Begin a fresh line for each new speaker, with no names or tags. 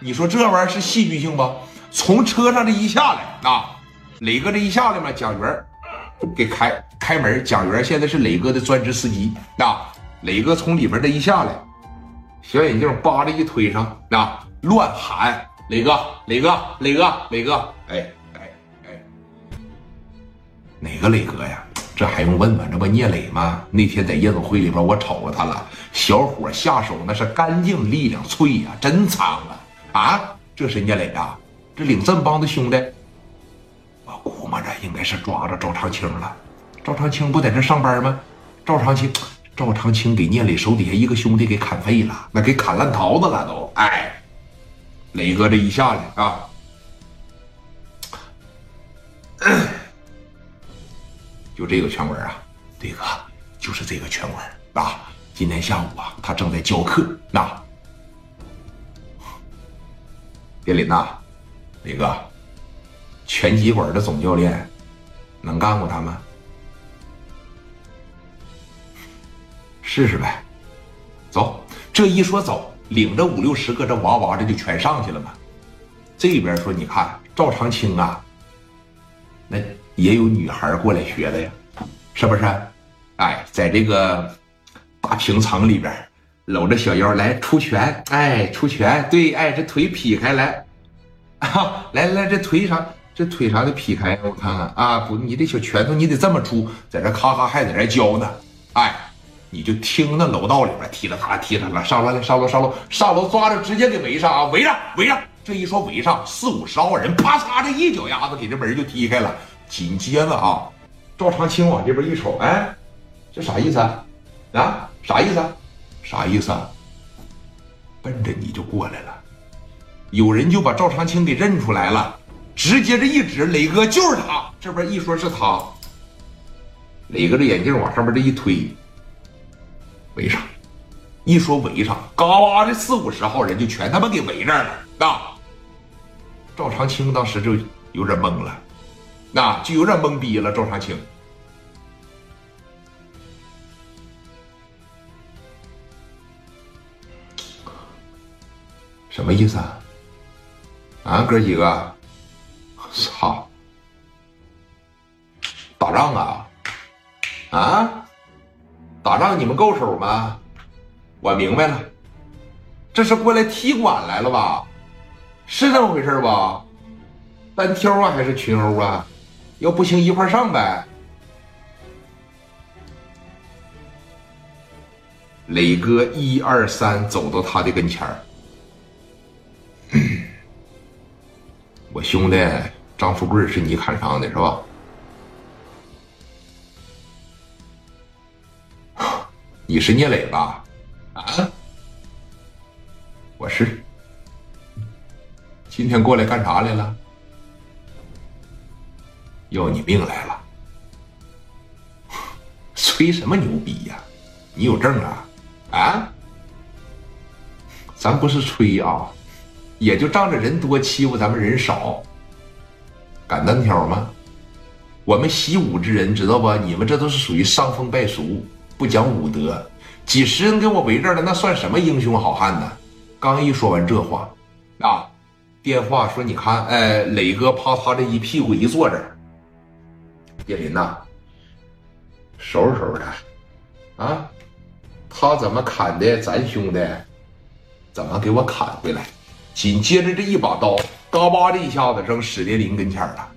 你说这玩意儿是戏剧性不？从车上这一下来啊，磊哥这一下来嘛，蒋元给开开门。蒋元现在是磊哥的专职司机啊。磊哥从里边这一下来，小眼镜扒着一推上啊，乱喊：“磊哥，磊哥，磊哥，磊哥！”哎哎哎，哪个磊哥呀？这还用问吗？这不聂磊吗？那天在夜总会里边，我瞅着他了。小伙下手那是干净利落脆呀，真脏啊！啊，这是聂磊啊！这领这么帮的兄弟，我估摸着应该是抓着赵长青了。赵长青不在这上班吗？赵长青，赵长青给聂磊手底下一个兄弟给砍废了，那给砍烂桃子了都。哎，磊哥这一下来啊！就这个全文啊，对哥，就是这个全文啊。今天下午啊，他正在教课。那，别林呐，李哥，拳击馆的总教练能干过他吗？试试呗。走，这一说走，领着五六十个这娃娃这就全上去了嘛。这边说，你看赵长青啊，那。也有女孩过来学的呀，是不是？哎，在这个大平层里边，搂着小腰来出拳，哎，出拳，对，哎，这腿劈开来，啊，来来，这腿上这腿上的劈开，我看看啊，不，你这小拳头你得这么出，在这咔咔还在这教呢，哎，你就听那楼道里边踢了他踢他了，上楼来上楼上楼上楼抓着直接给围上啊，围上围上，这一说围上四五十号人，啪嚓这一脚丫子给这门就踢开了。紧接着啊，赵长青往这边一瞅，哎，这啥意思啊？啊，啥意思啊？啥意思啊？奔着你就过来了，有人就把赵长青给认出来了，直接这一指，磊哥就是他。这边一说是他，磊哥这眼镜往上面这一推，围上，一说围上，嘎哇这四五十号人就全他妈给围这儿了。那，赵长青当时就有点懵了。那就有点懵逼了，赵长青，什么意思啊？啊，哥几个，操，打仗啊？啊，打仗你们够手吗？我明白了，这是过来踢馆来了吧？是这么回事吧？单挑啊，还是群殴啊？要不行，一块上呗。磊哥，一二三，走到他的跟前儿。我兄弟张富贵是你砍伤的，是吧？你是聂磊吧？啊，我是。今天过来干啥来了？要你命来了！吹什么牛逼呀？你有证啊？啊？咱不是吹啊，也就仗着人多欺负咱们人少，敢单挑吗？我们习武之人知道不？你们这都是属于伤风败俗，不讲武德。几十人给我围这了，那算什么英雄好汉呢？刚一说完这话，啊，电话说你看，哎，磊哥啪啪这一屁股一坐这儿。叶林呐，收拾收拾他，啊，他怎么砍的咱兄弟，怎么给我砍回来？紧接着这一把刀，嘎巴的一下子扔史蝶林跟前了。